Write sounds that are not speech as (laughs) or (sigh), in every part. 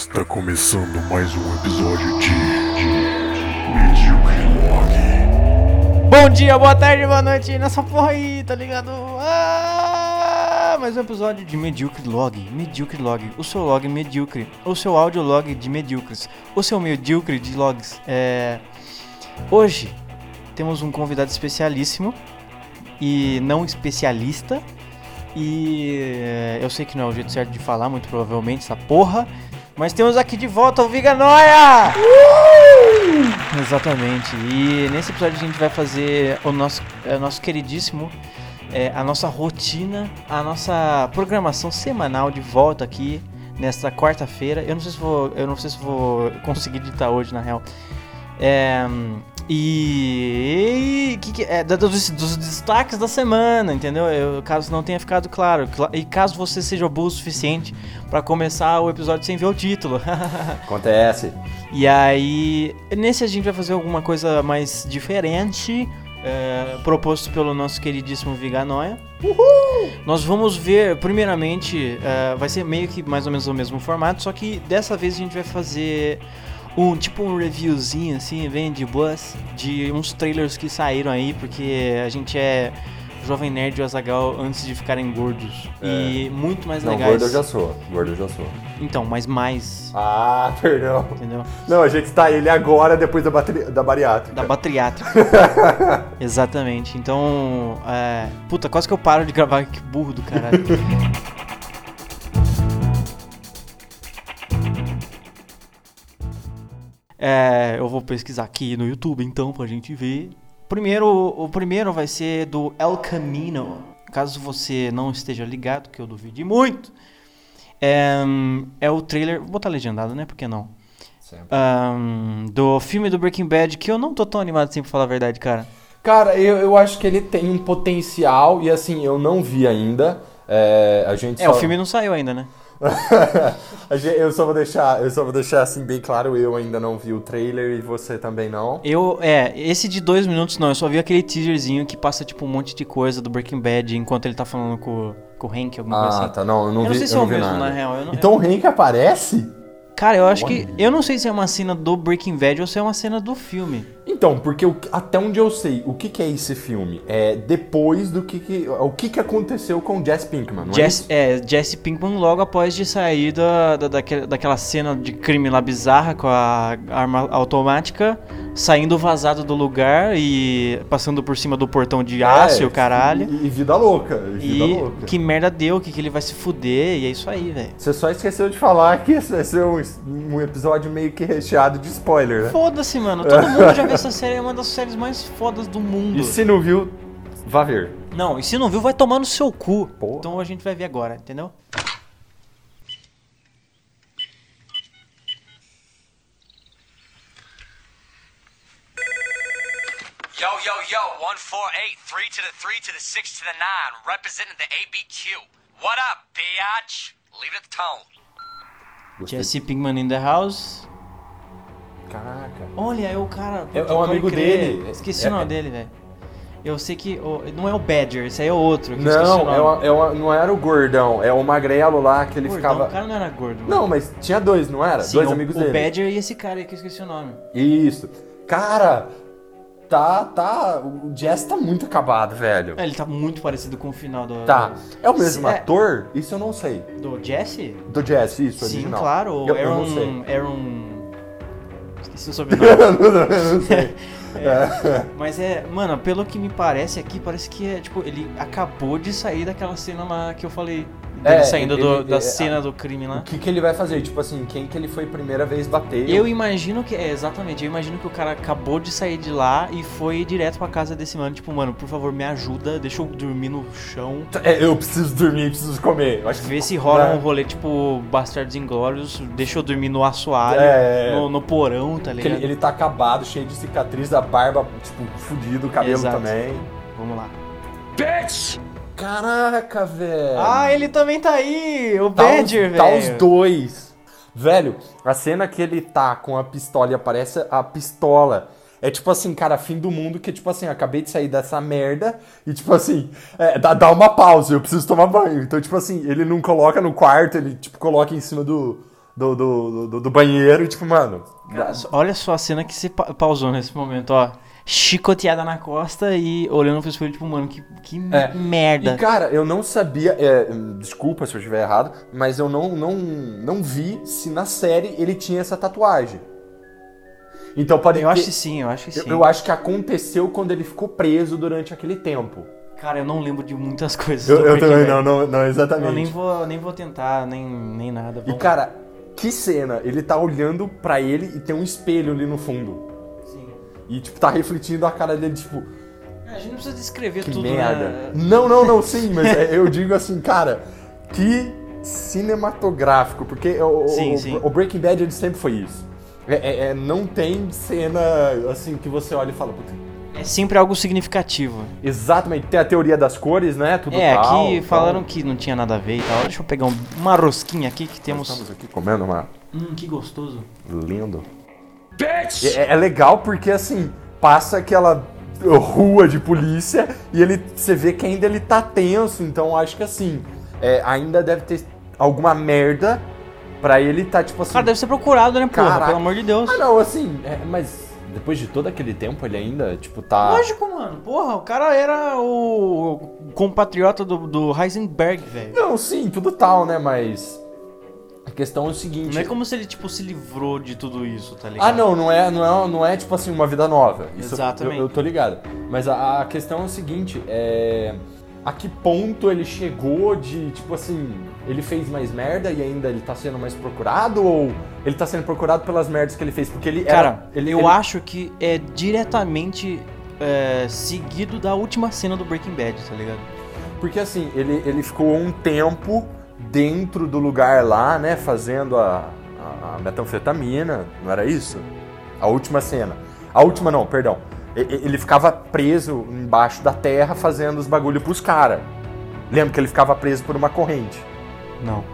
Está começando mais um episódio de, de Log. Bom dia, boa tarde, boa noite nessa porra aí, tá ligado? Ah, mais um episódio de Medíocre Log, Medíocre Log, o seu log medíocre, o seu áudio log de medíocres, o seu medíocre de logs. É... Hoje temos um convidado especialíssimo e não especialista. E é, eu sei que não é o jeito certo de falar, muito provavelmente, essa porra. Mas temos aqui de volta o Viga Noia! Exatamente. E nesse episódio a gente vai fazer o nosso, é, nosso queridíssimo, é, a nossa rotina, a nossa programação semanal de volta aqui nesta quarta-feira. Eu não sei se vou, eu não sei se vou conseguir editar hoje na real. É, e que que, é, dos, dos destaques da semana, entendeu? Eu, caso não tenha ficado claro. E caso você seja boa o suficiente para começar o episódio sem ver o título. (laughs) Acontece. E aí, nesse a gente vai fazer alguma coisa mais diferente. É, proposto pelo nosso queridíssimo Viganoia. Uhul! Nós vamos ver, primeiramente, é, vai ser meio que mais ou menos o mesmo formato, só que dessa vez a gente vai fazer um tipo um reviewzinho assim, bem de boas, de uns trailers que saíram aí, porque a gente é Jovem Nerd e Azagal antes de ficarem gordos. É. E muito mais Não, legais. gordo eu já sou. Gordo eu já sou. Então, mas mais. Ah, (laughs) perdão. Entendeu? Não, a gente tá ele agora depois da, bateri... da bariátrica. Da bariátrica. (laughs) Exatamente. Então, é... puta, quase que eu paro de gravar, que burro do caralho. (laughs) É, eu vou pesquisar aqui no YouTube então pra gente ver. Primeiro, o primeiro vai ser do El Camino. Caso você não esteja ligado, que eu duvide muito. É, é o trailer. Vou botar legendado, né? Por que não? Um, do filme do Breaking Bad, que eu não tô tão animado assim pra falar a verdade, cara. Cara, eu, eu acho que ele tem um potencial e assim, eu não vi ainda. É, a gente é só... o filme não saiu ainda, né? (laughs) eu só vou deixar, eu só vou deixar assim bem claro, eu ainda não vi o trailer e você também não. Eu, é, esse de dois minutos não, eu só vi aquele teaserzinho que passa tipo um monte de coisa do Breaking Bad enquanto ele tá falando com, com o Hank, alguma ah, coisa assim. Ah, tá, não, eu não eu vi. Não sei se é o mesmo, nada. na real. Não, então eu... o Hank aparece? Cara, eu acho que. Eu não sei se é uma cena do Breaking Bad ou se é uma cena do filme. Então, porque o, até onde eu sei, o que, que é esse filme? É depois do que. que o que, que aconteceu com Jesse Pinkman, não Jesse, é? É, Jesse Pinkman logo após de sair da, da, daquela, daquela cena de crime lá bizarra com a arma automática, saindo vazado do lugar e passando por cima do portão de aço é, e o caralho. E, e vida louca. E, vida e louca. que merda deu, que, que ele vai se fuder, e é isso aí, velho. Você só esqueceu de falar que esse vai ser um, um episódio meio que recheado de spoiler, né? Foda-se, mano. Todo (laughs) mundo já viu essa série, é uma das séries mais fodas do mundo. E se não viu, vá ver. Não, e se não viu, vai tomar no seu cu. Porra. Então a gente vai ver agora, entendeu? Yo, 148, 3 to the 3 to the 6 to the 9, representing the ABQ. What up, biatch? Leave it at the tone. Jesse Pinkman in the house. Caraca. Olha, é o cara. É- é um amigo crer. dele. Esqueci É- o nome é- dele, velho. Eu sei que. o- não é o Badger, esse aí é o outro. o Não, é uma- é uma- não era o gordão, é o magrelo lá que ele Gordão, ficava. O cara não era gordo. mano. Não, mas tinha dois, não era? Sim, dois o, amigos o dele. Badger e esse cara aí que eu esqueci o nome. Isso. Cara, tá, tá. O Jess tá muito acabado, velho. É, ele tá muito parecido com o final do. Tá. É o mesmo É. ator? Isso eu não sei. Do Jesse? Do Jess, isso, Sim, original. claro. O Eu, eu Aaron. não sei. Aaron. Esqueci o (laughs) sobrenome. eu não sei. (laughs) É, mas é, mano, pelo que me parece aqui, parece que é, tipo, ele acabou de sair daquela cena lá que eu falei. Dele É, saindo do- ele- da é, cena do crime lá. O que, que ele vai fazer? Tipo assim, quem que ele foi primeira vez bater? Eu imagino que. É, exatamente. Eu imagino que o cara acabou de sair de lá e foi direto pra casa desse mano. Tipo, mano, por favor, me ajuda, deixa eu dormir no chão. É, eu preciso dormir, preciso comer. Eu acho que- Vê se rola É. um rolê tipo Bastardos Inglórios, deixa eu dormir no assoalho, É. no, no porão, tá ligado? ele, ele tá acabado, cheio de cicatriz, a barba, tipo, fudido, o cabelo Exato. também. Vamos lá. Caraca, velho. Ah, ele também tá aí! O tá Badger, os, Tá os velho. dois. Velho, a cena que ele tá com a pistola e aparece a pistola. É tipo assim, cara, fim do mundo que, tipo assim, acabei de sair dessa merda e, tipo assim, é, dá, dá uma pausa, eu preciso tomar banho. Então, tipo assim, ele não coloca no quarto, ele, tipo, coloca em cima do, do, do, do, do banheiro e tipo, mano. Cara, olha só a cena que você pa- pausou nesse momento, ó. Chicoteada na costa e olhando pro espelho, tipo, mano, que, que É. merda. E cara, eu não sabia, é, desculpa se eu estiver errado, mas eu não, não, não vi se na série ele tinha essa tatuagem. Então pode eu ter- acho que sim, eu acho que eu, sim. eu acho que aconteceu quando ele ficou preso durante aquele tempo. Cara, eu não lembro de muitas (laughs) coisas. Eu, eu também não, não, não, exatamente. Eu nem vou, nem vou tentar, nem, nem nada. E Vamos- cara, que cena! Ele tá olhando pra ele e tem um espelho ali no fundo. E tipo, tá refletindo a cara dele, tipo, A gente não precisa descrever que tudo, merda. né? Não, não, não, sim, mas é, eu digo assim, cara, que cinematográfico, porque o, Sim, o- sim. o Breaking Bad ele sempre foi isso. É, é- é- não tem cena assim que você olha e fala, puta, É sempre algo significativo. exatamente, tem a teoria das cores, né? Tudo é, tal, aqui tal. falaram que não tinha nada a ver e tal. Deixa eu pegar um- uma rosquinha aqui que Nós temos. Estamos aqui comendo uma Hum, que gostoso. lindo. Bitch! É, é legal porque assim, passa aquela rua de polícia e ele você vê que ainda ele tá tenso, então acho que assim, é, ainda deve ter alguma merda pra ele tá tipo assim. Cara, deve ser procurado, né, porra? Caraca. Pelo amor de Deus. Ah, não, assim, é, mas depois de todo aquele tempo ele ainda, tipo, tá. Lógico, mano. Porra, o cara era o compatriota do, do Heisenberg, velho. Não, sim, tudo tal, né, mas questão é o seguinte. Não é como se ele, tipo, se livrou de tudo isso, tá ligado? Ah, não, não é, não é, não é tipo assim uma vida nova. Isso Exatamente. Eu, eu tô ligado. Mas a, a questão é o seguinte, é a que ponto ele chegou de, tipo assim, ele fez mais merda e ainda ele tá sendo mais procurado ou ele tá sendo procurado pelas merdas que ele fez? Porque ele Cara, era, ele, eu ele- acho que é diretamente é, seguido da última cena do Breaking Bad, tá ligado? Porque assim, ele, ele ficou um tempo dentro do lugar lá, né, fazendo a, a, a metanfetamina, não era isso? A última cena. A última não, perdão. Ele ficava preso embaixo da terra fazendo os bagulho pros caras. Lembra que ele ficava preso por uma corrente. Não.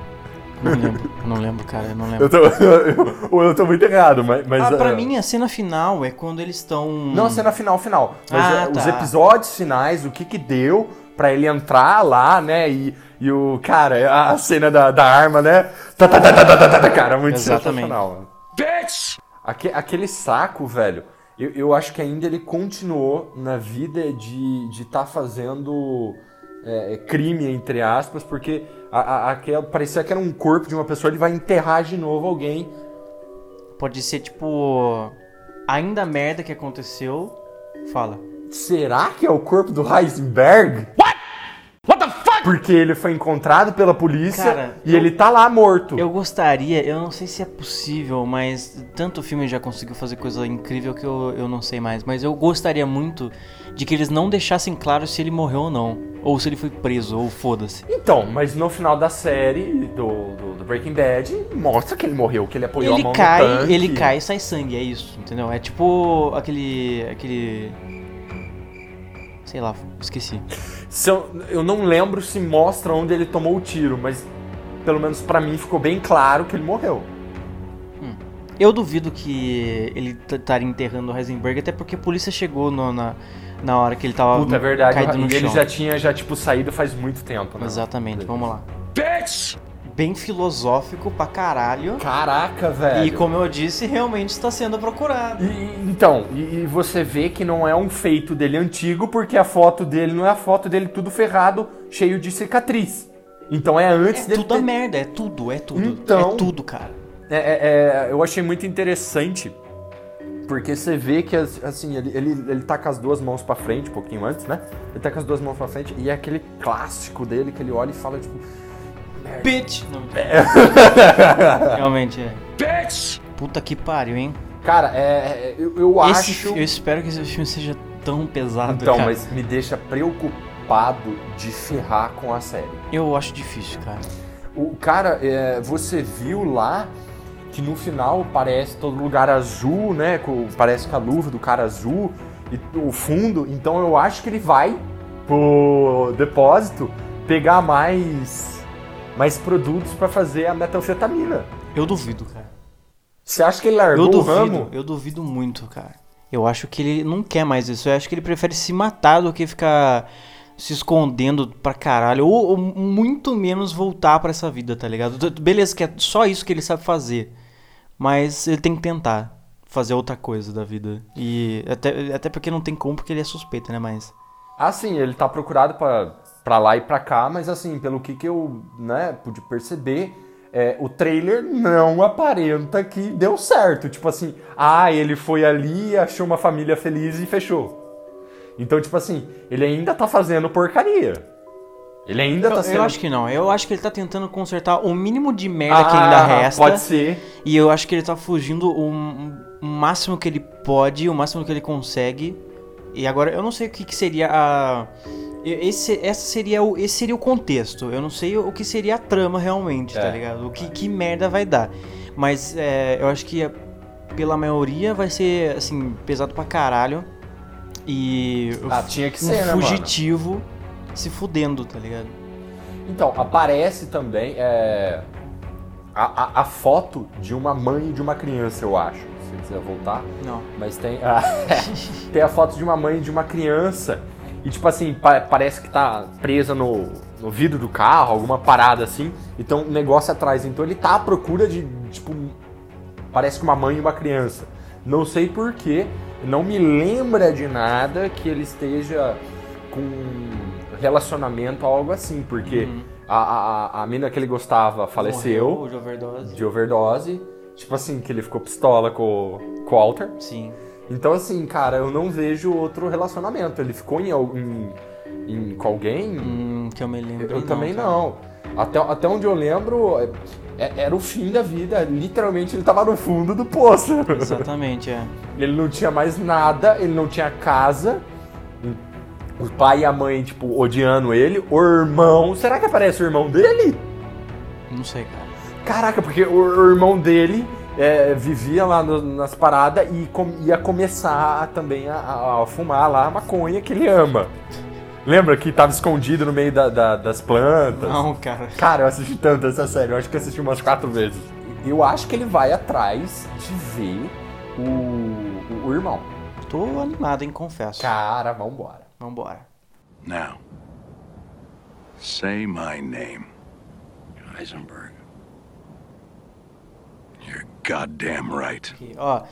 Não lembro, eu não lembro, cara, eu não lembro. Eu tô, (laughs) eu, ou eu tô muito errado, mas... mas ah, pra ah, mim, a cena final é quando eles estão. Não a cena final, final. Mas Ah, os tá. episódios finais, o que que deu pra ele entrar lá, né? E, e o, cara, a cena da, da arma, né? Tá, tá, tá, tá, tá, tá, tá, cara, muito Exatamente. sensacional. Bitch! Aque- aquele saco, velho, eu, eu acho que ainda ele continuou na vida de de tá fazendo é, crime, entre aspas, porque a, a, aquela- parecia que era um corpo de uma pessoa, ele vai enterrar de novo alguém. Pode ser, tipo. Ainda a merda que aconteceu. Fala. Será que é o corpo do Heisenberg? What the fuck? Porque ele foi encontrado pela polícia Cara, e eu- ele tá lá morto. Eu gostaria, eu não sei se é possível, mas tanto o filme já conseguiu fazer coisa incrível que eu, eu não sei mais. Mas eu gostaria muito de que eles não deixassem claro se ele morreu ou não. Ou se ele foi preso, ou foda-se. Então, mas no final da série do, do, do Breaking Bad, mostra que ele morreu, que ele apoiou a Ele mão no cai, tanque. ele cai e sai sangue, é isso, entendeu? É tipo aquele. aquele. Sei lá, esqueci. Se eu, eu não lembro se mostra onde ele tomou o tiro, mas pelo menos pra mim ficou bem claro que ele morreu. Eu duvido que ele estaria enterrando o Heisenberg, até porque a polícia chegou no- na, na hora que ele tava Puta, é verdade. caído no E ele chão. já tinha, já, tipo, saído faz muito tempo, né? Exatamente, vamos lá. Bitch! Bem filosófico pra caralho. Caraca, velho. E como eu disse, realmente está sendo procurado. E- então, e, e você vê que não é um feito dele antigo, porque a foto dele não é a foto dele tudo ferrado, cheio de cicatriz. Então é antes É dele tudo a ter- merda, é tudo, é tudo. Então- É tudo, cara. É, é, é, eu achei muito interessante, porque você vê que, as- assim, ele, ele, ele tá com as duas mãos pra frente, um pouquinho antes, né? Ele tá com as duas mãos pra frente, e é aquele clássico dele que ele olha e fala, tipo... Bitch! Não, (laughs) Realmente é. Bitch! Puta que pariu, hein? Cara, é, é, eu, eu Esse, acho... eu espero que esse filme seja tão pesado, Então, cara. mas me deixa preocupado de ferrar com a série. Eu acho difícil, cara. O cara, é, você viu lá que no final parece todo lugar azul, né? com- Parece com a luva do cara azul e o fundo. Então eu acho que ele vai pro depósito pegar mais mais produtos pra fazer a metanfetamina. Eu duvido, cara. Você acha que ele Eu largou o duvido, ramo? eu duvido muito, cara. Eu acho que ele não quer mais isso. Eu acho que ele prefere se matar do que ficar se escondendo pra caralho. Ou, ou muito menos voltar pra essa vida, tá ligado? Beleza, que é só isso que ele sabe fazer. Mas ele tem que tentar fazer outra coisa da vida. E até, até porque não tem como, porque ele é suspeito, né? Mas. Assim, ele tá procurado pra, pra lá e pra cá, mas assim, pelo que, que eu né, pude perceber, é, o trailer não aparenta que deu certo. Tipo assim, ah, ele foi ali, achou uma família feliz e fechou. Então, tipo assim, ele ainda tá fazendo porcaria. Ele ainda tá Eu, sendo. eu acho que não. Eu acho que ele tá tentando consertar o mínimo de merda que ainda Ah, resta. Pode ser. E eu acho que ele tá fugindo o, o máximo que ele pode, o máximo que ele consegue. E agora, eu não sei o que, que seria a. Esse, essa seria o, esse seria o contexto. Eu não sei o que seria a trama realmente, tá É. ligado? O que, que merda vai dar. Mas é, eu acho que pela maioria vai ser, assim, pesado pra caralho. E. Ah, tinha que um ser, né, mano? fugitivo se fudendo, tá ligado? Então, aparece também é, a, a, a foto de uma mãe e de uma criança, eu acho. Se você quiser voltar. Não. Mas tem, ah, (laughs) tem a foto de uma mãe e de uma criança. E tipo assim, pa- parece que tá presa no, no vidro do carro, alguma parada assim. Então um negócio atrás. Então ele tá à procura de, tipo, parece que uma mãe e uma criança. Não sei porquê, não me lembra de nada que ele esteja com relacionamento ou algo assim, porque a, a, a mina que ele gostava faleceu Morreu de overdose. de overdose. Tipo assim, que ele ficou pistola com, com o Walter. Sim. Então, assim, cara, eu não vejo outro relacionamento. Ele ficou em, em, em- com alguém? Hum, que eu me lembro. eu também cara. não. Até, até onde eu lembro, é- é- era o fim da vida. Literalmente, ele tava no fundo do poço. Exatamente, é. (laughs) Ele não tinha mais nada, ele não tinha casa. O pai e a mãe, tipo, odiando ele. O irmão. Será que aparece o irmão dele? Não sei, cara. Caraca, porque o irmão dele é, vivia lá no- nas paradas e com- ia começar a- também a, a- a fumar lá a maconha que ele ama. Lembra que tava escondido no meio da- da- das plantas? Não, cara. Cara, eu assisti tanto essa série, eu acho que eu assisti umas quatro vezes. Eu acho que ele vai atrás de ver o, o, o irmão. Tô animado, hein, confesso. Cara, vambora. Vambora. Now, say my name. Heisenberg. Goddamn right. Aqui, ó.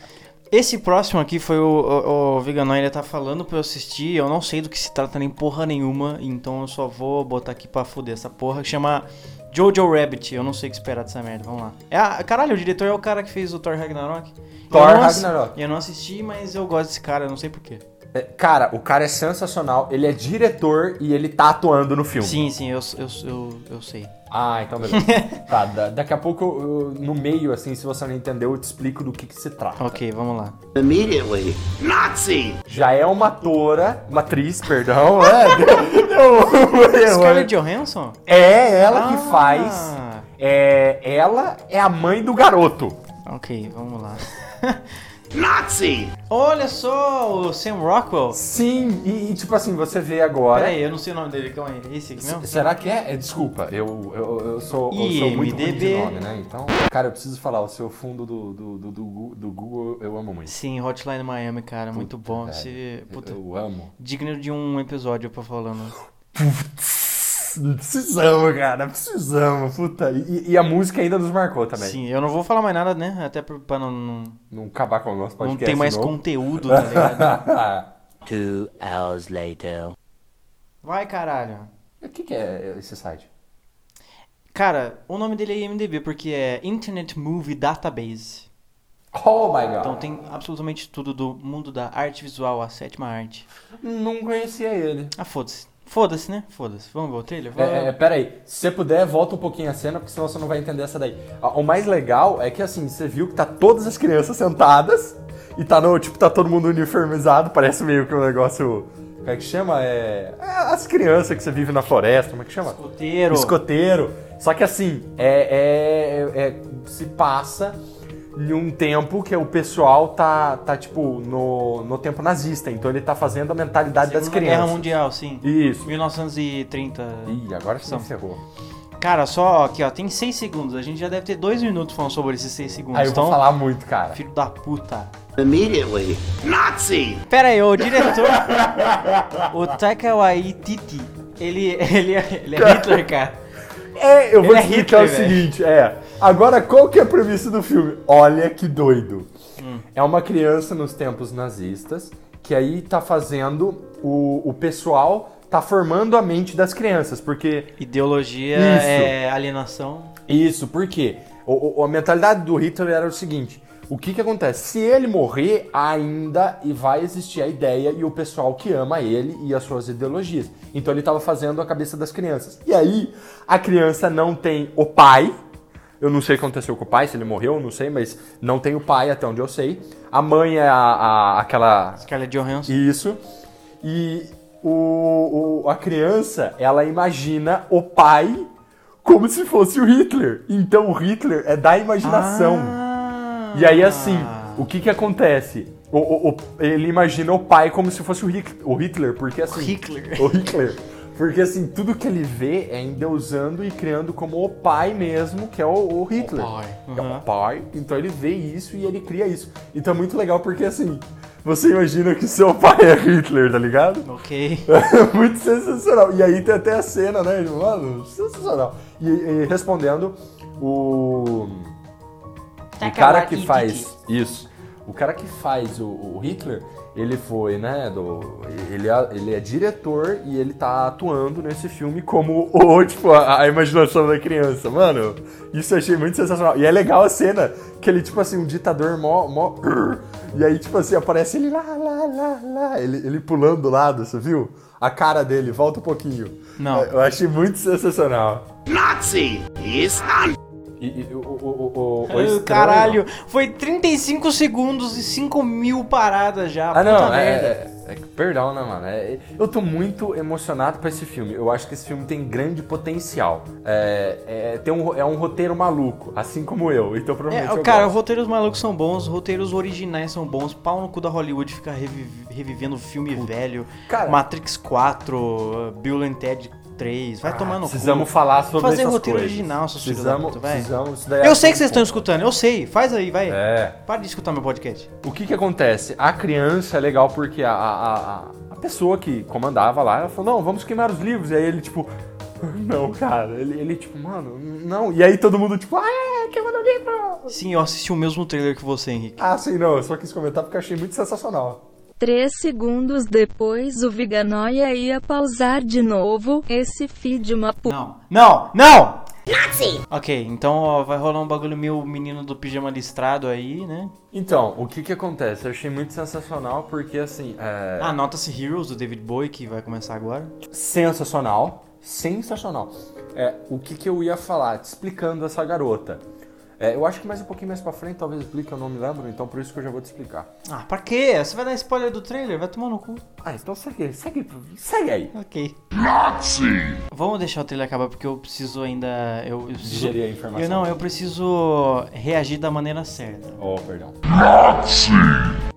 Esse próximo aqui foi o, o, o Veganoid, ele tá falando pra eu assistir. Eu não sei do que se trata nem porra nenhuma, então eu só vou botar aqui pra fuder essa porra. Que chama Jojo Rabbit. Eu não sei o que esperar dessa merda. Vamos lá. É a- caralho, o diretor é o cara que fez o Thor Ragnarok. Thor Eu não ass- Ragnarok. Eu não assisti, mas eu gosto desse cara, eu não sei porquê. É, Cara, o cara é sensacional, ele é diretor e ele tá atuando no filme. Sim, sim, eu, eu, eu, eu sei. Ah, então beleza. (laughs) tá, da- daqui a pouco, eu- no meio, assim, se você não entendeu, eu te explico do que, que se trata. Ok, vamos lá. Immediately. Nazi! Já é uma atora, uma atriz, perdão, (laughs) é, deu, deu um erro, Scarlett? Johansson? É ela que Ah. faz, é, ela é a mãe do garoto. Ok, vamos lá. (laughs) Nazi! Olha só, o Sam Rockwell. Sim, e, e, tipo assim, você vê agora... Pera aí, eu não sei o nome dele, calma aí. Esse aqui mesmo? Será que é? É, Desculpa, eu, eu, eu sou, eu sou muito ruim de nome, né? Então, cara, eu preciso falar, o seu fundo do, do, do, do Google eu amo muito. Sim, Hotline Miami, cara, muito bom. velho, Você, eu- puta, Eu amo. digno de um episódio pra falando. Precisamos, cara, precisamos, puta. E, e a música ainda nos marcou também. Sim, eu não vou falar mais nada, né? Até pra, pra não, não, Não acabar com o nosso não podcast. ter mais novo. conteúdo, tá ligado? (laughs) Two hours later. Vai, caralho. O que, que é esse site? Cara, o nome dele é IMDB porque é Internet Movie Database. Oh my god. Então tem absolutamente tudo do mundo da arte visual, a sétima arte. Não conhecia ele. Ah, foda-se. Foda-se, né? Foda-se. Vamos ver o trailer? Vamos. É, é, pera aí, se você puder, volta um pouquinho a cena, porque senão você não vai entender essa daí. Ah, O mais legal é que assim, você viu que tá todas as crianças sentadas e tá no, tipo, tá todo mundo uniformizado, parece meio que um negócio. Como é que chama? É. é as crianças que você vive na floresta, como é que chama? Escoteiro. Escoteiro. Só que assim, é, é- é- se passa em um tempo que o pessoal tá, tá tipo, no, no tempo nazista. Então ele tá fazendo a mentalidade das Segunda Guerra crianças. Mundial, sim. Isso. 1930. Ih, agora me ferrou. Cara, só aqui, ó, tem 6 segundos. A gente já deve ter 2 minutos falando sobre esses 6 segundos. Aí eu então, vou falar muito, cara. filho da puta. Immediately. Nazi! Pera aí, o diretor, o Taika Waititi, ele, ele, é, ele é (laughs) Hitler, cara. É, eu vou Ele é explicar Hitler, o seguinte, é. Agora, qual que é a premissa do filme? Olha que doido. Hum. É uma criança nos tempos nazistas que aí tá fazendo o, o pessoal tá formando a mente das crianças, porque Ideologia Isso. é alienação. Isso, por quê? O, o- a mentalidade do Hitler era o seguinte: o que que acontece? Se ele morrer, ainda e vai existir a ideia e o pessoal que ama ele e as suas ideologias. Então ele estava fazendo a cabeça das crianças. E aí, a criança não tem o pai. Eu não sei o que aconteceu com o pai, se ele morreu, não sei, mas não tem o pai até onde eu sei. A mãe é a, a- aquela Scarlett Johansson. isso. E o, o- a criança, ela imagina o pai como se fosse o Hitler. Então o Hitler é da imaginação. Ah. E aí, assim, o que que acontece? O, o- o- ele imagina o pai como se fosse o Hitler, o Hitler porque assim... Hitler. O Hitler. Porque assim, tudo que ele vê é endeusando e criando como o pai mesmo, que é o, o Hitler. pai. É Uhum. o pai. Então ele vê isso e ele cria isso. Então é muito legal porque assim, você imagina que seu pai é Hitler, tá ligado? Ok. (laughs) Muito sensacional. E aí tem até a cena, né? Mano, sensacional. E, e respondendo, o. O cara que faz. Isso. O cara que faz o, o Hitler, ele foi, né? Do, ele, é, ele é diretor e ele tá atuando nesse filme como o, (laughs) tipo, a, a imaginação da criança. Mano, isso eu achei muito sensacional. E é legal a cena que ele, tipo assim, um ditador mó. mó (laughs) e aí, tipo assim, aparece ele lá, lá, lá, lá. Ele, ele pulando do lado, você viu? A cara dele, volta um pouquinho. Não. Eu achei muito sensacional. Nazi! He's not E, e o, o, o, o, estranho- Caralho, foi 35 segundos e 5 mil paradas já. Ah, não, puta é, merda. é- é- Perdão, né, mano? É- eu tô muito emocionado pra esse filme. Eu acho que esse filme tem grande potencial. É, é, tem um, é um roteiro maluco, assim como eu. Então, É, provavelmente. eu cara, roteiros malucos são bons, os roteiros originais são bons. Pau no cu da Hollywood ficar revi- revivendo filme velho. Cara- Matrix 4, Bill and Ted 3. Vai tomar no Precisamos cu. falar sobre Fazer essas roteiro coisas. original, seus precisamos, puta, precisamos. Daí é Eu sei que vocês estão escutando, eu sei. Faz aí, vai. É. Para de escutar meu podcast. O que que acontece? A criança é legal porque a, a, a, a pessoa que comandava lá, ela falou, não, vamos queimar os livros. E aí ele, tipo, (laughs) não, cara. Ele, ele tipo, mano, não. E aí todo mundo, tipo, ah, é, queimando o livro. Sim, eu assisti o mesmo trailer que você, Henrique. Ah, sim, não. Eu só quis comentar porque eu achei muito sensacional. Três segundos depois o Viganoia ia pausar de novo. Esse filho de uma puta. Não, não, não! Nazi! Ok, então ó, vai rolar um bagulho meio menino do pijama listrado aí, né? Então, o que que acontece? Eu achei muito sensacional porque, assim, é... Ah, Nota-se Heroes do David Bowie, que vai começar agora. sensacional. Sensacional. É, o que que eu ia falar? Te explicando essa garota. É, eu acho que mais um pouquinho mais pra frente talvez explique, eu não me lembro, então por isso que eu já vou te explicar. Ah, pra quê? Você vai dar spoiler do trailer? Vai tomar no cu. Ah, então segue, segue, segue aí. Ok. Nazi! Vamos deixar o trailer acabar porque eu preciso ainda. Eu, eu preciso, Digerir a informação. Eu não, eu preciso reagir da maneira certa. Oh, perdão.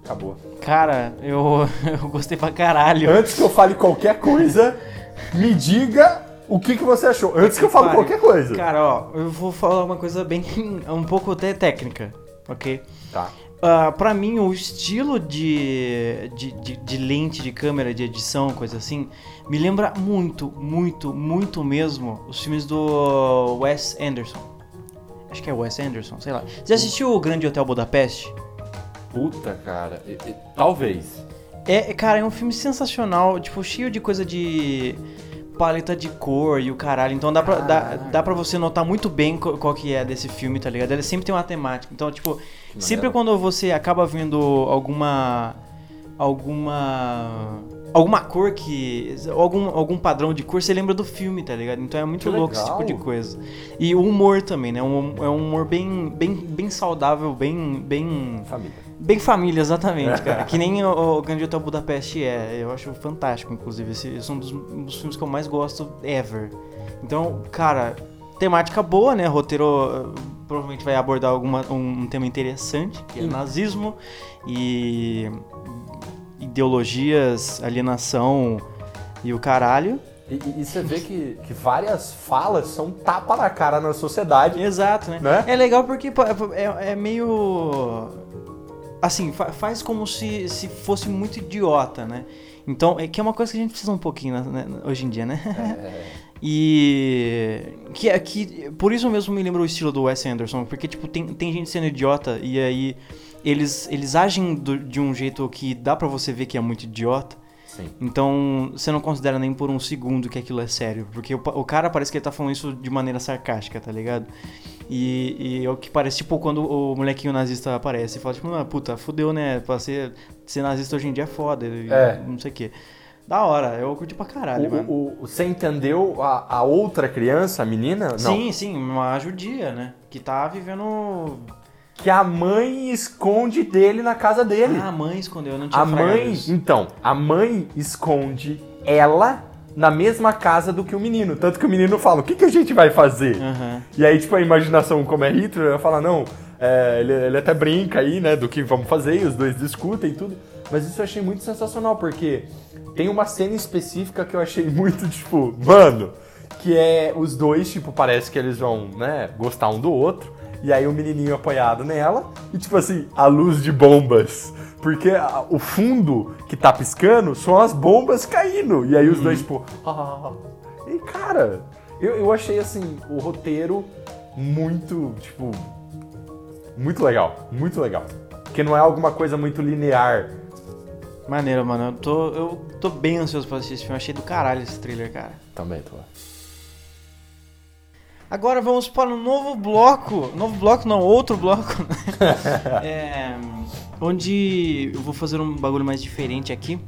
Acabou. Cara, eu, (laughs) eu gostei pra caralho. Antes que eu fale qualquer coisa, me diga o que, que você achou. Antes que eu fale qualquer coisa. Cara, ó, eu vou falar uma coisa bem. um pouco até técnica, ok? Tá. Ah, pra mim, o estilo de, de, de, de lente de câmera, de edição, coisa assim, me lembra muito, muito, muito mesmo os filmes do Wes Anderson. Acho que é Wes Anderson, sei lá. Você assistiu o Grande Hotel Budapeste? Puta, cara. E- e- talvez. É, cara, é um filme sensacional, tipo, cheio de coisa de paleta de cor e o caralho. Então dá pra, dá, dá pra você notar muito bem co- qual que é desse filme, tá ligado? Ele sempre tem uma temática. Então, tipo, sempre quando você acaba vendo alguma. Alguma. alguma cor que. algum, algum padrão de cor, você lembra do filme, tá ligado? Então é muito Que louco esse legal. tipo de coisa. E o humor também, né? Um- é um humor bem, bem, bem saudável, bem. bem Família. Bem família, exatamente, (laughs) cara. que nem o, o Grande Hotel Budapeste é. Eu acho fantástico, inclusive. Esse, esse é um dos, um dos filmes que eu mais gosto ever. Então, cara, temática boa, né? Roteiro provavelmente vai abordar alguma, um, um tema interessante, que é nazismo e ideologias, alienação e o caralho. E, e- você vê que, que várias falas são tapa na cara na sociedade. Exato, né? Né? É legal porque é, é meio. Assim, fa- faz como se, se fosse muito idiota, né? Então, é que é uma coisa que a gente precisa um pouquinho né, né, hoje em dia, né? (laughs) E. Que, é- que, por isso mesmo me lembra o estilo do Wes Anderson, porque, tipo, tem, tem gente sendo idiota e aí eles, eles agem do- de um jeito que dá pra você ver que é muito idiota. Sim. Então, você não considera nem por um segundo que aquilo é sério. Porque o, o cara parece que ele tá falando isso de maneira sarcástica, tá ligado? E, e é o que parece, tipo, quando o molequinho nazista aparece e fala, tipo, ah, puta, fudeu, né? Pra ser, ser nazista hoje em dia é foda. e É. Não sei o quê. Da hora, eu curti pra caralho, O- mano. o- o- você entendeu a, a outra criança, a menina? Não. Sim, sim, uma judia, né? Que tá vivendo. Que a mãe esconde dele na casa dele. Ah, a mãe escondeu, eu não tinha a mãe, isso. então, a mãe esconde ela na mesma casa do que o menino. Tanto que o menino fala, o que, que a gente vai fazer? Aham. E aí, tipo, a imaginação, como é Hitler, ela fala, não, é, ele, ele até brinca aí, né, do que vamos fazer, e os dois discutem e tudo. Mas isso eu achei muito sensacional, porque tem uma cena específica que eu achei (laughs) muito, tipo, mano, que é os dois, tipo, parece que eles vão, né, gostar um do outro. E aí o menininho apoiado nela, e tipo assim, a luz de bombas. Porque a- o fundo que tá piscando são as bombas caindo. E aí os dois, tipo, ah. E cara, eu, eu achei assim, o roteiro muito, tipo. Muito legal. Muito legal. Porque não é alguma coisa muito linear. Maneiro, mano. Eu tô, eu tô bem ansioso pra assistir esse filme. Achei do caralho esse trailer, cara. Também, tô. Agora vamos para um novo bloco. Novo bloco não, outro bloco. (laughs) É, onde eu vou fazer um bagulho mais diferente aqui.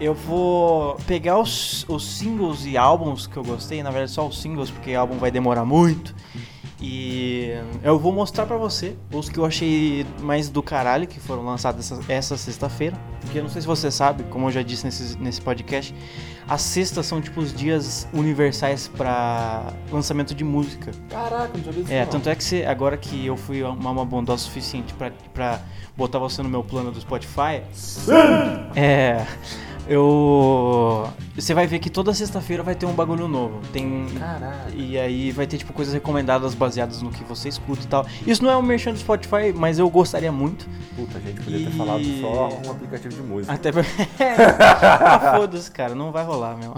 Eu vou pegar os, os singles e álbuns que eu gostei, na verdade só os singles, porque álbum vai demorar muito. E eu vou mostrar pra você os que eu achei mais do caralho, que foram lançados essa, essa sexta-feira. Porque eu não sei se você sabe, como eu já disse nesse, nesse podcast, as sextas são tipo os dias universais pra lançamento de música. Caraca, não sabia disso. É, não. tanto é que você, agora que eu fui uma, uma bondosa o suficiente pra botar você no meu plano do Spotify, é. Eu. Você vai ver que toda sexta-feira vai ter um bagulho novo. Tem. Caralho. E aí vai ter tipo coisas recomendadas baseadas no que você escuta e tal. Isso não é um merchan do Spotify, mas eu gostaria muito. Puta, a gente podia ter E- falado só um aplicativo de música. Até (laughs) ah, foda-se, cara, não vai rolar mesmo.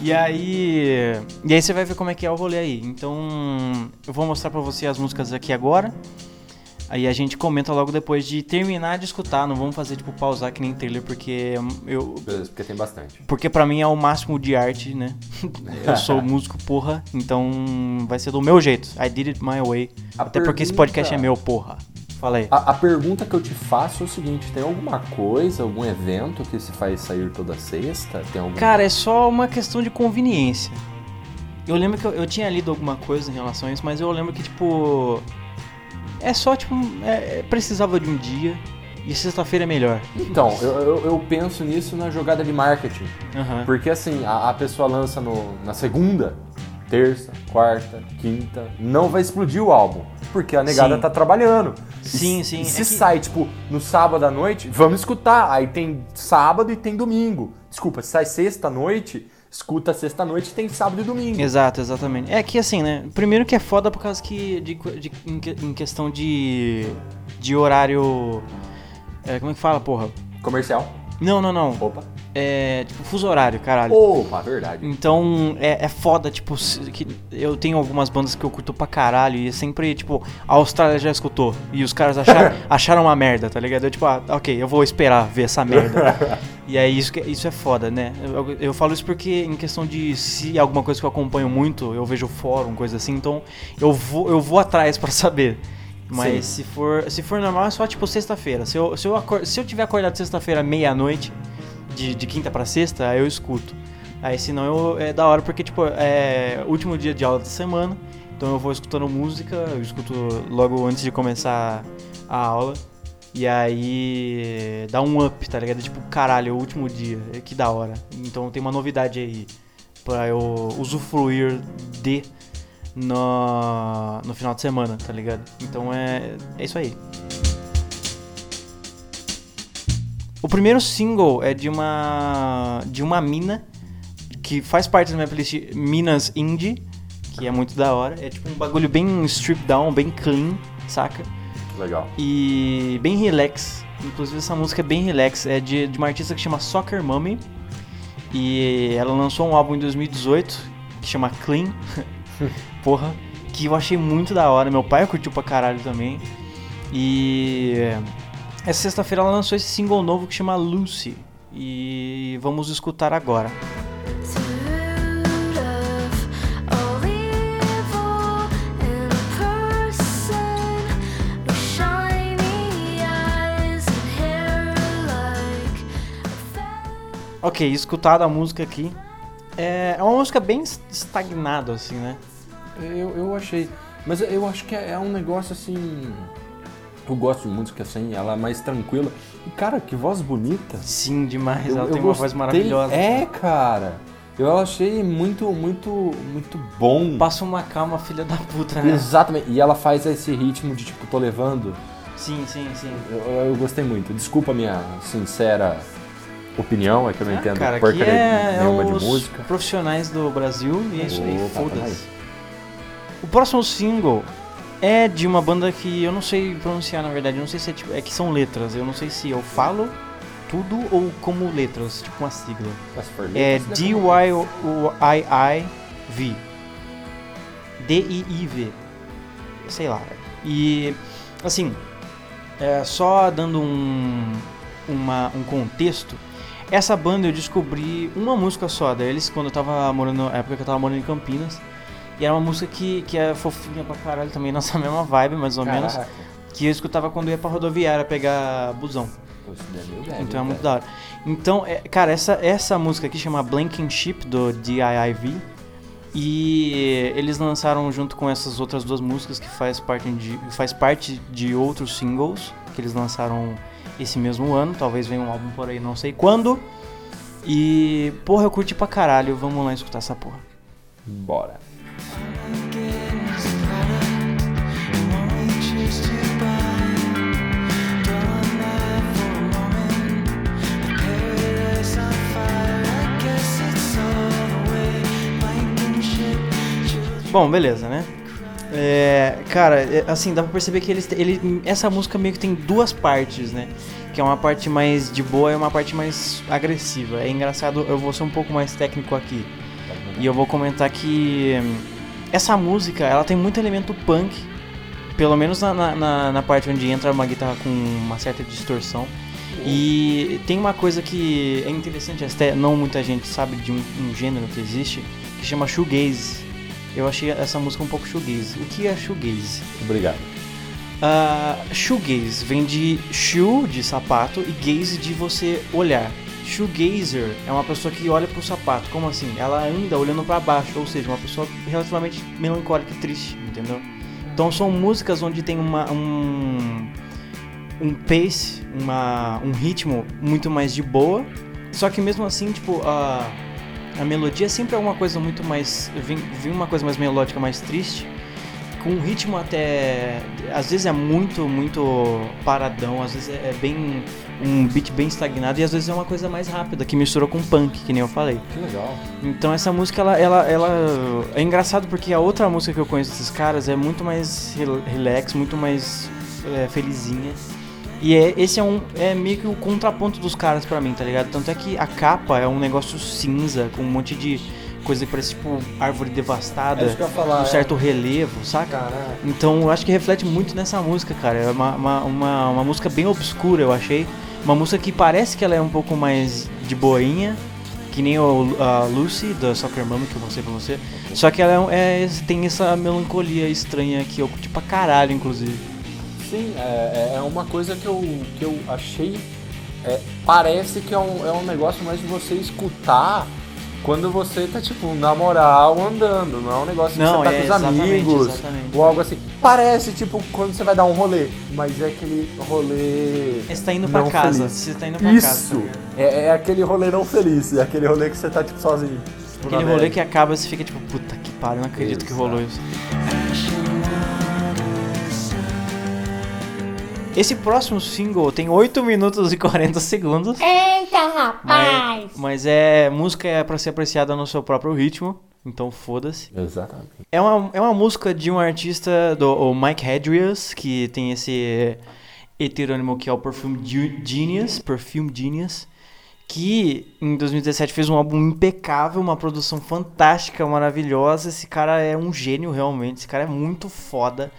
E aí. E aí você vai ver como é que é o rolê aí. Então, eu vou mostrar pra você as músicas aqui agora. Aí a gente comenta logo depois de terminar de escutar. Não vamos fazer tipo pausar que nem trailer, porque eu. Beleza, porque tem bastante. Porque pra mim é o máximo de arte, né? (laughs) Eu sou músico, porra. Então vai ser do meu jeito. I did it my way. A Até porque esse pergunta- podcast é meu, porra. Fala aí. A, a pergunta que eu te faço é o seguinte: tem alguma coisa, algum evento que se faz sair toda sexta? Tem algum. Cara, é só uma questão de conveniência. Eu lembro que eu, eu tinha lido alguma coisa em relação a isso, mas eu lembro que, tipo. É só, tipo. é- é- precisava de um dia. E sexta-feira é melhor. Então, eu, eu, eu penso nisso na jogada de marketing. Aham. Porque assim, a, a pessoa lança no, na segunda, terça, quarta, quinta, não vai explodir o álbum. Porque a negada Sim. tá trabalhando. Sim, sim, E é se que- sai, tipo, no sábado à noite, vamos escutar. Aí tem sábado e tem domingo. Desculpa, se sai sexta à noite, escuta sexta à noite e tem sábado e domingo. Exato, exatamente. É que assim, né? Primeiro que é foda por causa que. De, de- em questão de. De horário. é, como é que fala, porra? Comercial. Não, não, não. Opa. É. Tipo, fuso horário, caralho. Opa, verdade. Então é, é foda, tipo, que eu tenho algumas bandas que eu curto pra caralho e sempre, tipo, a Austrália já escutou e os caras acharam, (laughs) acharam uma merda, tá ligado? Eu, tipo, ah, ok, eu vou esperar ver essa merda. (laughs) e aí isso, que- isso é foda, né? Eu, eu falo isso porque em questão de se é alguma coisa que eu acompanho muito, eu vejo fórum, coisa assim, então eu vou, eu vou atrás pra saber. Mas se for, se for normal é só tipo sexta-feira. Se eu, se, eu se eu tiver acordado sexta-feira meia-noite, de, de quinta pra sexta, aí eu escuto. Aí senão eu, é da hora porque, tipo, é último dia de aula da semana. Então eu vou escutando música, eu escuto logo antes de começar a aula. E aí dá um up, tá ligado? Tipo, caralho, é o último dia. é Que da hora. Então tem uma novidade aí pra eu usufruir de no, no final de semana, tá ligado? Então é, é isso aí. Primeiro single é de uma de uma mina que faz parte da minha playlist Minas Indie, que é muito da hora. É tipo um bagulho bem strip down, bem clean, saca? Legal. E bem relax. Inclusive essa música é bem relax. É de, de uma artista que chama Soccer Mummy. E ela lançou um álbum em 2018 que chama Clean. (laughs) Porra. Que eu achei muito da hora. Meu pai curtiu pra caralho também. E essa sexta-feira ela lançou esse single novo que chama Lucy. E vamos escutar agora. Ok, escutado a música aqui. É, é uma música bem estagnada, assim, né? Eu, eu achei. Mas eu acho que é, é um negócio assim. Eu gosto de música assim, ela é mais tranquila. E cara, que voz bonita. Sim, demais. Eu- ela eu tem uma voz gostei. maravilhosa. É, cara. Eu achei muito, muito, muito bom. Passa uma calma, filha da puta, né? Exatamente. E ela faz esse ritmo de tipo, tô levando. Sim, sim, sim. Eu, eu gostei muito. Desculpa a minha sincera opinião, é que eu não Ah, entendo cara, porcaria é, nenhuma os de música. profissionais do Brasil e é isso aí, foda-se. O próximo single é de uma banda que eu não sei pronunciar, na verdade. Eu não sei se é, tipo, é que são letras. Eu não sei se eu falo tudo ou como letras, tipo uma sigla. Mas se for É deve ser D-Y-I-I-V. D-I-I-V. Sei lá. E, assim, é, só dando um, uma- um contexto, essa banda eu descobri uma música só deles quando eu tava morando, na época que eu tava morando em Campinas. E era uma música que, que é fofinha pra caralho também, (laughs) nossa mesma vibe, mais ou menos. Caraca. Que eu escutava quando eu ia pra rodoviária pegar busão. Daí é Então é muito da hora. Então, é, cara, essa, essa música aqui chama Blanking Ship, do DIIV. E eles lançaram junto com essas outras duas músicas que faz parte de, faz parte de outros singles que eles lançaram esse mesmo ano. Talvez venha um álbum por aí, não sei quando. E, porra, eu curti pra caralho. Vamos lá escutar essa porra. Bora. Bom, beleza, né? É, cara, é, assim, dá pra perceber que ele, essa música meio que tem duas partes, né? Que é uma parte mais de boa e uma parte mais agressiva. É engraçado, eu vou ser um pouco mais técnico aqui. E eu vou comentar que essa música, ela tem muito elemento punk. Pelo menos na, na, na- parte onde entra uma guitarra com uma certa distorção. E tem uma coisa que é interessante, até não muita gente sabe de um, um gênero que existe, que chama shoegaze. Eu achei essa música um pouco shoegaze. O que é shoegaze? Obrigado. Uh, shoegaze vem de shoe, de sapato, e gaze de você olhar. Shoegazer é uma pessoa que olha pro sapato. Como assim? Ela anda olhando pra baixo, ou seja, uma pessoa relativamente melancólica e triste, entendeu? Então são músicas onde tem uma, um, um pace, uma, um ritmo muito mais de boa. Só que mesmo assim, tipo, a, a melodia sempre é uma coisa muito mais. Vem, vem uma coisa mais melódica, mais triste. Com um ritmo até. Às vezes é muito, muito paradão, às vezes é bem. Um beat bem estagnado e às vezes é uma coisa mais rápida, que mistura com punk, que nem eu falei. Que legal. Então essa música, ela, ela, ela é engraçado porque a outra música que eu conheço desses caras é muito mais rel- relax, muito mais é, felizinha. E é, esse é um é meio que o contraponto dos caras pra mim, tá ligado? Tanto é que a capa é um negócio cinza com um monte de coisa que parece tipo árvore devastada, É falar, um é. certo relevo, saca? Caraca. Então eu acho que reflete muito nessa música, cara. É uma, uma, uma, uma música bem obscura, eu achei. Uma música que parece que ela é um pouco mais de boinha, que nem o, a Lucy, da Soccer Mama, que eu mostrei pra você. Só que ela é, é- tem essa melancolia estranha que eu curti pra caralho, inclusive. Sim, é, é- é uma coisa que eu, que eu achei. é, parece que é um, é um negócio mais de você escutar quando você tá, tipo, na moral andando. Não é um negócio Não, que você tá é, com os exatamente, amigos exatamente. ou algo assim. Parece, tipo, quando você vai dar um rolê, mas é aquele rolê. Você tá indo pra não casa, feliz. você tá indo pra casa. Isso! tá ligado? é, é aquele rolê não feliz, é aquele rolê que você tá, tipo, sozinho. Tipo, Aquele rolê que acaba e você fica tipo, puta que pariu, não acredito que rolou isso. Esse próximo single tem 8 minutos e 40 segundos. Eita, rapaz! Parabéns. Mas é. Música é pra ser apreciada no seu próprio ritmo. Então foda-se. Exatamente. É uma, é uma música de um artista, do o Mike Hedrius, que tem esse heterônimo que é o Perfume Ge- Genius, Perfume Genius, que em 2017 fez um álbum impecável, uma produção fantástica, maravilhosa. Esse cara é um gênio realmente, esse cara é muito foda.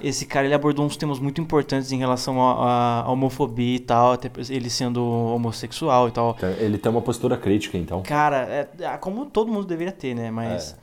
Esse cara ele abordou uns temas muito importantes em relação à homofobia e tal, até ele sendo homossexual e tal. Então, Ele tem uma postura crítica, então. Cara, é, é como todo mundo deveria ter, né? Mas.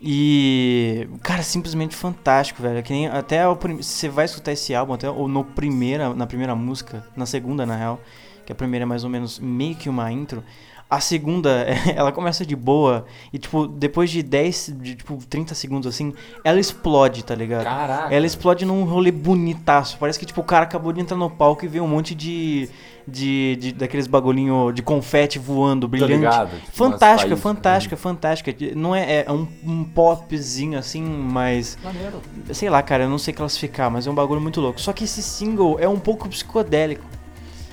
E. Cara, simplesmente fantástico, velho. Que nem, até o prim... Você vai escutar esse álbum, até ou no primeira, na primeira música, na segunda, na real. Que a primeira é mais ou menos meio que uma intro. A segunda, (laughs) ela começa de boa e, tipo, depois de 10, de, tipo, 30 segundos assim, ela explode, tá ligado? Caraca. Ela explode num rolê bonitaço. Parece que, tipo, o cara acabou de entrar no palco e vê um monte de. de, de daqueles bagulhinho de confete voando, brilhante. ligado, tipo, fantástica, fantástica, fantástica. Não é, é um, um popzinho assim, mas. Maneiro. Sei lá, cara, eu não sei classificar, mas é um bagulho muito louco. Só que esse single é um pouco psicodélico.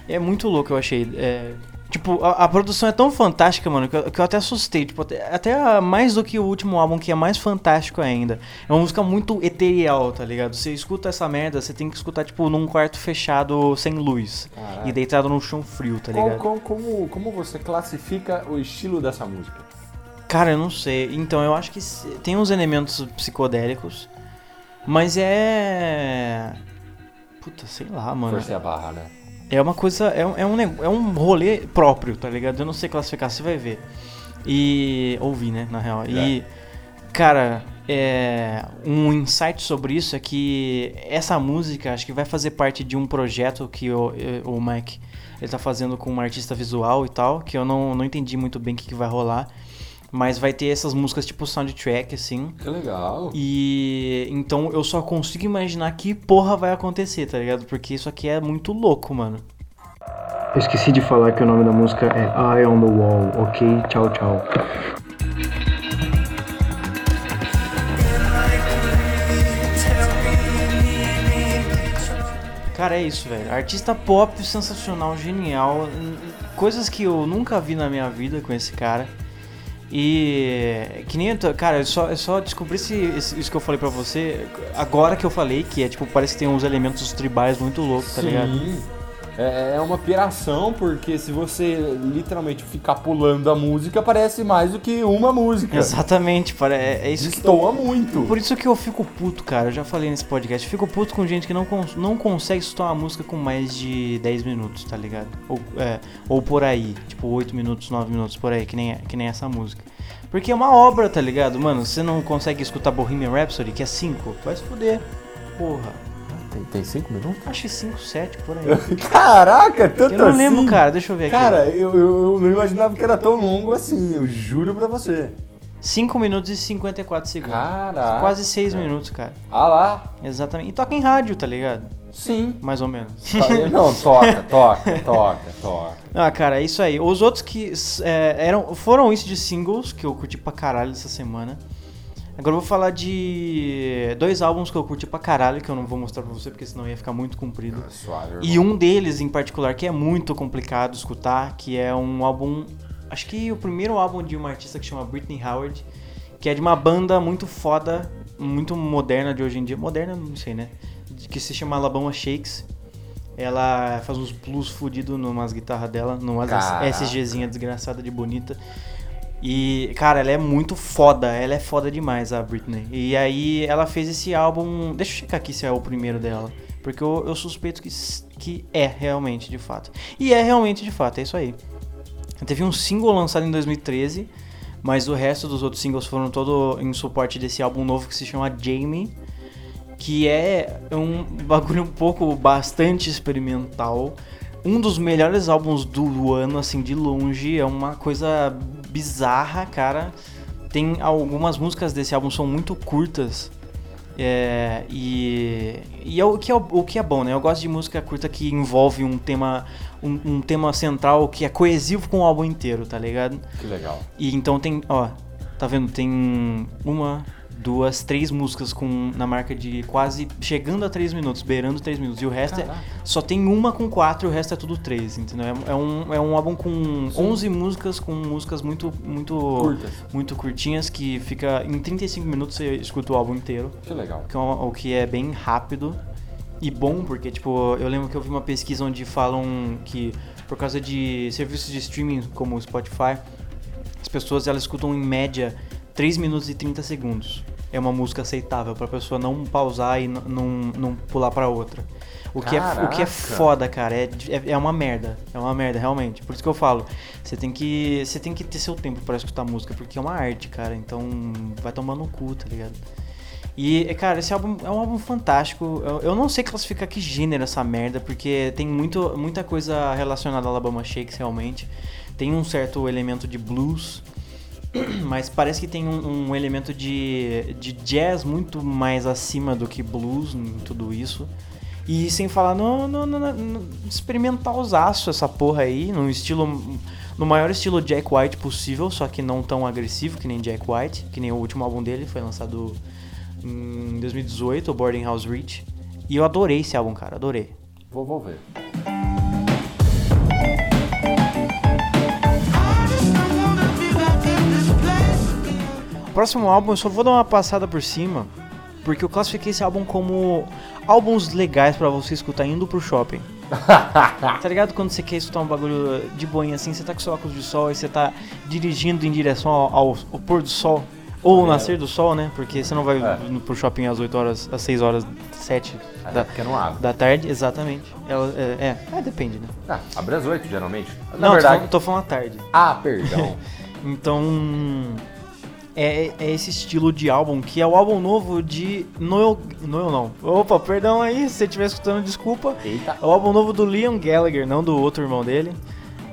É muito louco, eu achei. É, tipo, a, a produção é tão fantástica, mano, que eu, que eu até assustei. Tipo, até, até mais do que o último álbum, que é mais fantástico ainda. É uma música muito eterial, tá ligado? Você escuta essa merda, você tem que escutar, tipo, num quarto fechado, sem luz. Caraca. E deitado no chão frio, tá ligado? qual- como, como você classifica o estilo dessa música? Cara, eu não sei. Então, eu acho que tem uns elementos psicodélicos, mas é. Puta, sei lá, mano. Força a barra, né? É uma coisa. É, um- é, um, é um rolê próprio, tá ligado? Eu não sei classificar, você vai ver. E. Ouvir, né, na real. E. Cara, é, um insight sobre isso é que essa música acho que vai fazer parte de um projeto que o, o Mike ele tá fazendo com um artista visual e tal, que eu não, não entendi muito bem o que, que vai rolar. Mas vai ter essas músicas tipo soundtrack, assim. Que legal. E então eu só consigo imaginar que porra vai acontecer, tá ligado? Porque isso aqui é muito louco, mano. Eu esqueci de falar que o nome da música é Eye on the Wall, ok? Tchau, tchau. Cara, é isso, velho. Artista pop sensacional, genial. Coisas que eu nunca vi na minha vida com esse cara. E que nem cara, eu só, eu só descobri esse, esse- isso que eu falei pra você agora que eu falei, que é tipo, parece que tem uns elementos tribais muito loucos, tá ligado? É, é uma piração, porque se você literalmente ficar pulando a música, parece mais do que uma música. Exatamente, para, é, é isso que. Destoa muito. Por isso que eu fico puto, cara. Eu já falei nesse podcast. Eu fico puto com gente que não, cons- não consegue escutar uma música com mais de 10 minutos, tá ligado? Ou, é, ou por aí. Tipo, 8 minutos, 9 minutos por aí, que nem, que nem essa música. Porque é uma obra, tá ligado? Mano, você não consegue escutar Bohemian Rhapsody, que é 5, vai se fuder. Porra. Tem, tem cinco minutos? Acho que 5, 7 por aí. (laughs) Caraca, tanto Eu não assim. lembro, cara. Deixa eu ver aqui. Cara, eu, eu, eu não imaginava que era tão longo assim, eu juro pra você. 5 minutos e 54 segundos. Caraca. Quase 6 minutos, cara. Ah lá, Exatamente. E toca em rádio, tá ligado? sim. Mais ou menos. (laughs) Não, toca, toca, toca, toca. Ah, cara, é isso aí. Os outros que é, eram, foram isso de singles, que eu curti pra caralho essa semana. Agora eu vou falar de dois álbuns que eu curti pra caralho, que eu não vou mostrar pra você, porque senão ia ficar muito comprido. Suave, E um deles em particular que é muito complicado escutar, que é um álbum. Acho que o primeiro álbum de uma artista que chama Britney Howard, que é de uma banda muito foda, muito moderna de hoje em dia. Moderna, não sei, né? Que se chama Alabama Shakes. Ela faz uns blues fudidos numas guitarras dela, Caraca. SGzinha desgraçada de bonita. E, cara, ela é muito foda, ela é foda demais, a Britney. E aí ela fez esse álbum. Deixa eu checar aqui se é o primeiro dela. Porque eu, eu suspeito que, que é realmente, de fato. E é realmente de fato, é isso aí. Teve um single lançado em 2013, mas o resto dos outros singles foram todo em suporte desse álbum novo que se chama Jamie. Que é um bagulho um pouco bastante experimental. Um dos melhores álbuns do ano, assim, de longe. É uma coisa bizarra, cara. Tem algumas músicas desse álbum são muito curtas. É, e e é o, que é, o, que é bom, né? Eu gosto de música curta que envolve um tema, um, um tema central que é coesivo com o álbum inteiro, tá ligado? Que legal. E então tem, ó, tá vendo? Tem uma, duas, três músicas com na marca de quase chegando a três minutos, beirando três minutos. E o resto é, só tem uma com quatro e o resto é tudo três, entendeu? É, é um, é um álbum com 11 músicas, com músicas muito, muito, Curtas. muito curtinhas, que fica em 35 minutos você escuta o álbum inteiro. Que legal. que é o que é bem rápido e bom, porque, tipo, eu lembro que eu vi uma pesquisa onde falam que por causa de serviços de streaming como o Spotify, as pessoas elas escutam em média 3 minutos e 30 segundos. É uma música aceitável pra pessoa não pausar e não, não pular pra outra. O que, é, o que é foda, cara, é, é, é uma merda. É uma merda, realmente. Por isso que eu falo, você tem que, você tem que ter seu tempo pra escutar música, porque é uma arte, cara. Então vai tomar no cu, tá ligado? E, cara, esse álbum é um álbum fantástico. Eu, eu não sei classificar que gênero essa merda, porque tem muito, muita coisa relacionada a Alabama Shakes, realmente. Tem um certo elemento de blues, (clears throat) mas parece que tem um, um elemento de, de jazz muito mais acima do que blues em tudo isso. E sem falar no, no, no experimentalzaço essa porra aí, num estilo. No maior estilo Jack White possível, só que não tão agressivo que nem Jack White, que nem o último álbum dele, foi lançado em 2018, o Boarding House Reach. E eu adorei esse álbum, cara, adorei. Vou, vou ver. Próximo álbum eu só vou dar uma passada por cima, porque eu classifiquei esse álbum como álbuns legais pra você escutar indo pro shopping. (laughs) tá ligado quando você quer escutar um bagulho de boinha assim, você tá com seu óculos de sol e você tá dirigindo em direção ao, ao- ao pôr do sol. Ou ao É. nascer do sol, né? Porque você não vai É. pro shopping às 8 horas, às 6 horas, 7 Até da, não abre. da tarde, exatamente. Ela- é, é, é, depende, né? Ah, abre às 8, geralmente. Na não, tô verdade. falando- tô falando à tarde. Ah, perdão. (laughs) Então, é, é esse estilo de álbum que é o álbum novo de Noel. Noel não. Opa, perdão aí, se você estiver escutando, desculpa. Eita. É o álbum novo do Liam Gallagher, não do outro irmão dele.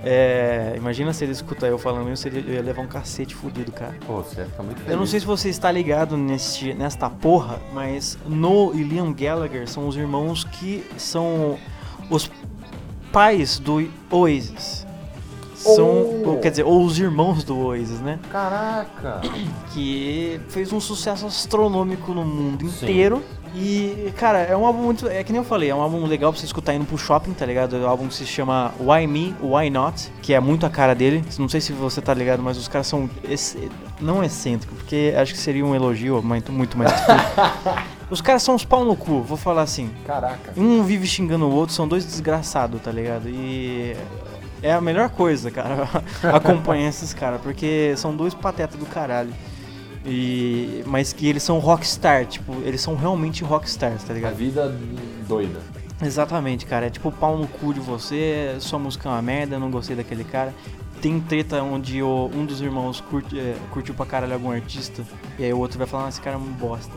É, imagina se ele escutar eu falando isso, ele ia levar um cacete fudido, cara. Pô, você fica muito feliz. Eu não sei se você está ligado neste, nesta porra, mas Noel e Liam Gallagher são os irmãos que são os pais do Oasis. São, Oh. ou, quer dizer, ou os irmãos do Oasis, né? Caraca. (clears throat) que fez um sucesso astronômico no mundo Sim. inteiro. E, cara, é um álbum muito. É que nem eu falei, é um álbum legal pra você escutar indo pro shopping, tá ligado? É um álbum que se chama Why Me, Why Not, que é muito a cara dele. Não sei se você tá ligado, mas os caras são. ex- Não excêntricos, porque acho que seria um elogio muito, muito mais. (laughs) os caras são uns pau no cu, vou falar assim. Caraca. Um vive xingando o outro, são dois desgraçados, tá ligado? E é a melhor coisa, cara, (laughs) acompanhar esses caras, porque são dois patetas do caralho. E mas que eles são rockstar, tipo, eles são realmente rockstars, tá A ligado? vida doida. Exatamente, cara, é tipo pau no cu de você, sua música é uma merda, não gostei daquele cara. Tem treta onde o- um dos irmãos curte, é, curtiu pra caralho algum artista, e aí o outro vai falar, ah, esse cara é um bosta.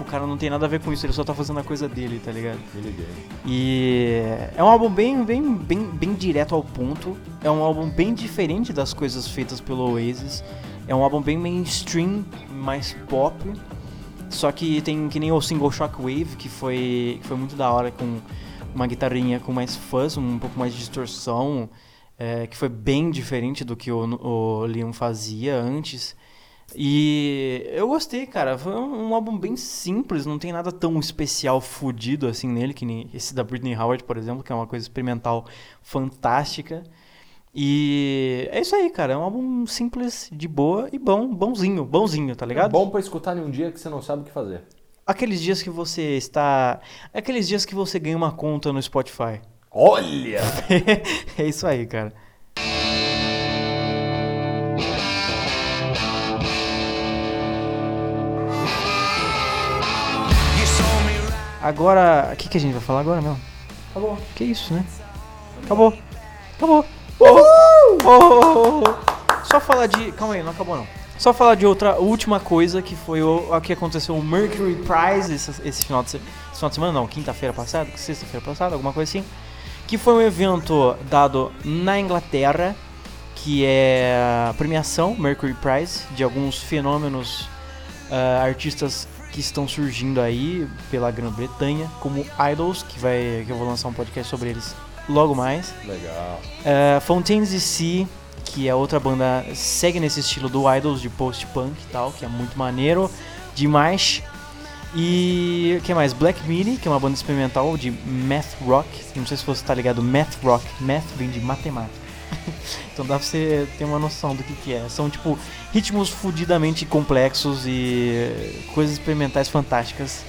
Tipo, o cara não tem nada a ver com isso, ele só tá fazendo a coisa dele, tá ligado? Me liguei. E é um álbum bem, bem, bem, bem direto ao ponto. É um álbum bem diferente das coisas feitas pelo Oasis. É um álbum bem mainstream, mais pop. Só que tem que nem o single Shockwave, que foi, que foi muito da hora, com uma guitarrinha com mais fuzz, um pouco mais de distorção, é, que foi bem diferente do que o, o Liam fazia antes. E eu gostei, cara. Foi um, um álbum bem simples, não tem nada tão especial fudido assim nele, que nem esse da Britney Howard, por exemplo, que é uma coisa experimental fantástica. E é isso aí, cara. É um álbum simples, de boa e bom, bonzinho, bonzinho, tá É ligado? bom pra escutar em um dia que você não sabe o que fazer. Aqueles dias que você está. Aqueles dias que você ganha uma conta no Spotify. Olha! (laughs) é isso aí, cara. Agora, o que, que a gente vai falar agora, meu? Acabou. Que isso, né? Acabou. Acabou. Oh, oh. Só falar de. Calma aí, não acabou não. Só falar de outra última coisa que foi o, o que aconteceu o Mercury Prize esse, esse final de se- esse final de semana, não, quinta-feira passada, sexta-feira passada, alguma coisa assim. Que foi um evento dado na Inglaterra, que é a premiação Mercury Prize de alguns fenômenos ah, artistas que estão surgindo aí pela Grã-Bretanha, como Idols, que vai que eu vou lançar um podcast sobre eles logo mais. Legal. É, Fontaines DC, que é outra banda segue nesse estilo do Idols de post-punk e tal, que é muito maneiro. demais. E o que mais? Black Midi, que é uma banda experimental de math rock. Não sei se você tá ligado, math rock. Math vem de matemática. (laughs) então dá pra você ter uma noção do que, que é. São tipo ritmos fudidamente complexos e coisas experimentais fantásticas.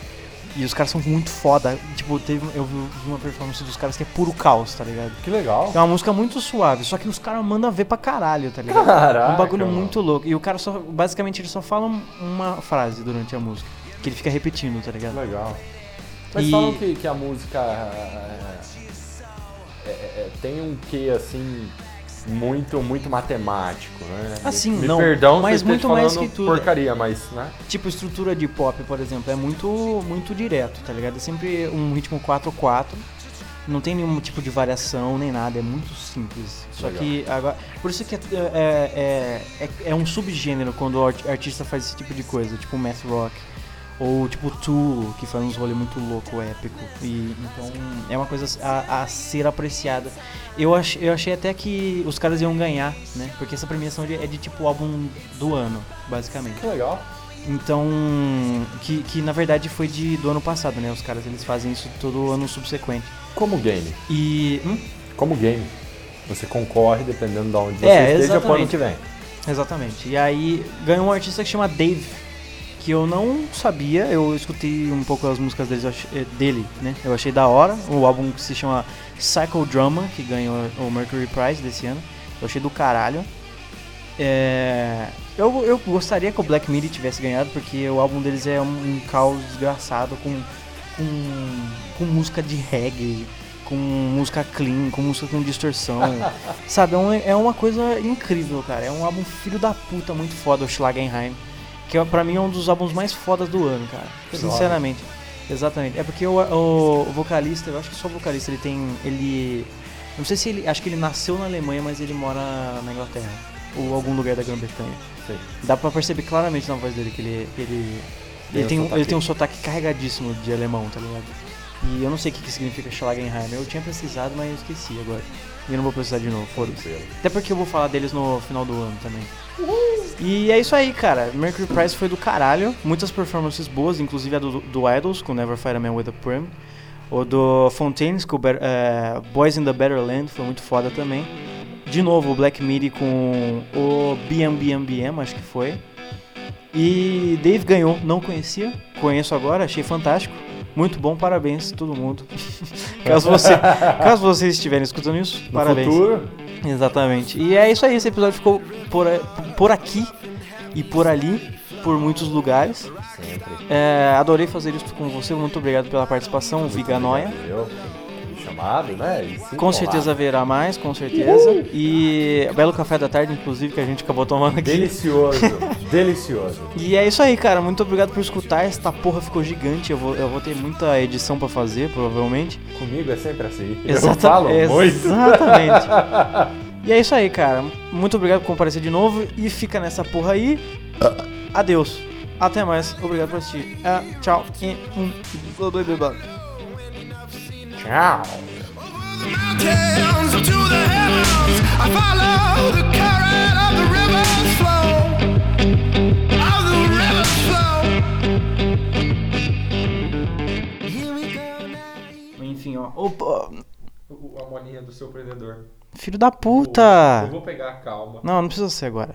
E os caras são muito foda. Tipo, teve, eu vi uma performance dos caras que é puro caos, tá ligado? Que legal. É uma música muito suave, só que os caras mandam ver pra caralho, tá ligado? Caraca, É um bagulho mano. muito louco. E o cara só, basicamente, ele só fala um- uma frase durante a música. Que ele fica repetindo, tá ligado? Legal. Mas E- falam que, que a música é, é, é, tem um quê, assim, muito, muito matemático, né? Assim, me, não, perdão mas eu muito mais que tudo. porcaria, mas, né? Tipo, estrutura de pop, por exemplo, é muito, muito direto, tá ligado? É sempre um ritmo 4-4. Não tem nenhum tipo de variação nem nada, é muito simples. Só Legal. que agora. Por isso que é, é, é, é, é um subgênero quando o art- artista faz esse tipo de coisa, tipo math rock. Ou tipo Tool, que faz uns rolê muito louco, épico. E, então é uma coisa a, a ser apreciada. Eu, ach, eu achei até que os caras iam ganhar, né? Porque essa premiação de- é de tipo álbum do ano, basicamente. Que legal. Então, que, que na verdade foi de, do ano passado, né? Os caras eles fazem isso todo ano subsequente. Como game. E. Hum? Como game. Você concorre dependendo de onde você É, esteja exatamente. que vem. Exatamente. E aí ganhou um artista que chama Dave, que eu não sabia, eu escutei um pouco as músicas deles, eh, dele, né? Eu achei da hora. O álbum que se chama Psychodrama, que ganhou o Mercury Prize desse ano. Eu achei do caralho. É, eu, eu gostaria que o Black Midi tivesse ganhado, porque o álbum deles é um, um caos desgraçado com, com, com música de reggae, com música clean, com música com distorção. (laughs) Sabe, é, é uma coisa incrível, cara. É um álbum filho da puta muito foda, o Schlagenheim. Que é, pra mim é um dos álbuns mais fodas do ano, cara. Sinceramente. Exatamente. É porque o, o- vocalista, eu acho que só o vocalista, ele tem. Ele. Não sei se ele. Acho que ele nasceu na Alemanha, mas ele mora na Inglaterra. Ou algum lugar da Grã-Bretanha. Dá pra perceber claramente na voz dele que ele. que ele Tem ele, um tem um, sotaque. ele tem um sotaque carregadíssimo de alemão, tá ligado? E eu não sei o que, que significa Schlagenheim. Eu tinha pesquisado, mas eu esqueci agora. E eu não vou precisar de novo, foda-se. Até porque eu vou falar deles no final do ano também. E é isso aí, cara. Mercury Prize foi do caralho. Muitas performances boas, inclusive a do, do Idols com Never Fight a Man with a Prim. O do Fontaines com eh, Boys in the Better Land foi muito foda também. De novo, o Black Midi com o BMBMBM, acho que foi. E Dave ganhou, não conhecia, conheço agora, achei fantástico. Muito bom, parabéns todo mundo. (laughs) caso, você, caso vocês estiverem escutando isso, No parabéns. futuro, Exatamente. E é isso aí, esse episódio ficou por, por aqui e por ali, por muitos lugares. sempre. É, adorei fazer isso com você, muito obrigado pela participação, Viganoia. Eu fui né? Sim, Com certeza haverá mais, com certeza. E belo café da tarde, inclusive, que a gente acabou tomando aqui. Delicioso, (laughs) delicioso. E é isso aí, cara. Muito obrigado por escutar. Esta porra ficou gigante. Eu vou, eu vou ter muita edição pra fazer, provavelmente. Comigo é sempre assim. Eu Exata- falo muito. Exatamente. (laughs) e é isso aí, cara. Muito obrigado por comparecer de novo. E fica nessa porra aí. Adeus. Até mais. Obrigado por assistir. Ah, tchau. E um. Tchau. Enfim, ó. Opa. A moninha do seu predador. Filho da puta. vou pegar a calma. Não, não precisa ser agora.